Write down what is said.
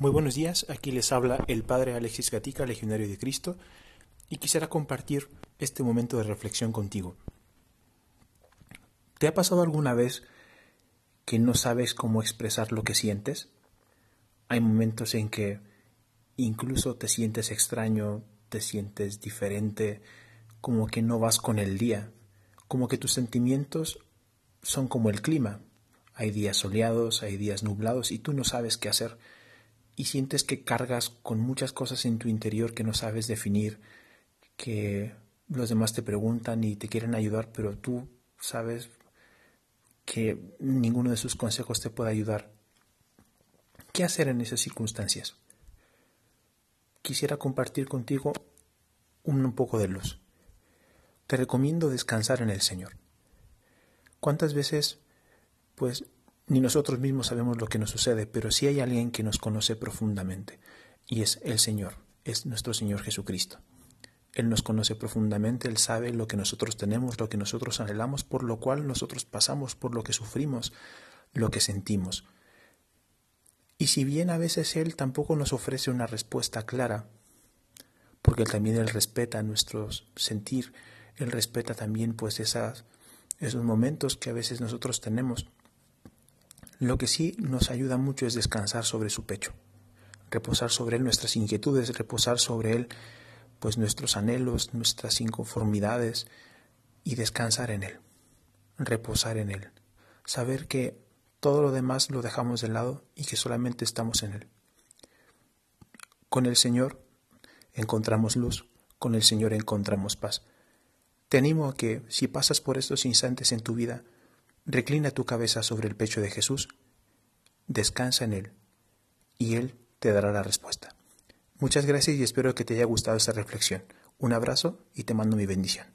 Muy buenos días, aquí les habla el Padre Alexis Gatica, Legionario de Cristo, y quisiera compartir este momento de reflexión contigo. ¿Te ha pasado alguna vez que no sabes cómo expresar lo que sientes? Hay momentos en que incluso te sientes extraño, te sientes diferente, como que no vas con el día, como que tus sentimientos son como el clima. Hay días soleados, hay días nublados y tú no sabes qué hacer y sientes que cargas con muchas cosas en tu interior que no sabes definir, que los demás te preguntan y te quieren ayudar, pero tú sabes que ninguno de sus consejos te puede ayudar. ¿Qué hacer en esas circunstancias? Quisiera compartir contigo un poco de luz. Te recomiendo descansar en el Señor. ¿Cuántas veces, pues, ni nosotros mismos sabemos lo que nos sucede, pero sí hay alguien que nos conoce profundamente, y es el Señor, es nuestro Señor Jesucristo. Él nos conoce profundamente, Él sabe lo que nosotros tenemos, lo que nosotros anhelamos, por lo cual nosotros pasamos, por lo que sufrimos, lo que sentimos. Y si bien a veces Él tampoco nos ofrece una respuesta clara, porque también Él respeta nuestro sentir, Él respeta también pues esas, esos momentos que a veces nosotros tenemos, lo que sí nos ayuda mucho es descansar sobre su pecho, reposar sobre él nuestras inquietudes, reposar sobre él pues nuestros anhelos, nuestras inconformidades y descansar en él, reposar en él, saber que todo lo demás lo dejamos de lado y que solamente estamos en él. Con el Señor encontramos luz, con el Señor encontramos paz. Te animo a que si pasas por estos instantes en tu vida, Reclina tu cabeza sobre el pecho de Jesús, descansa en Él, y Él te dará la respuesta. Muchas gracias y espero que te haya gustado esta reflexión. Un abrazo y te mando mi bendición.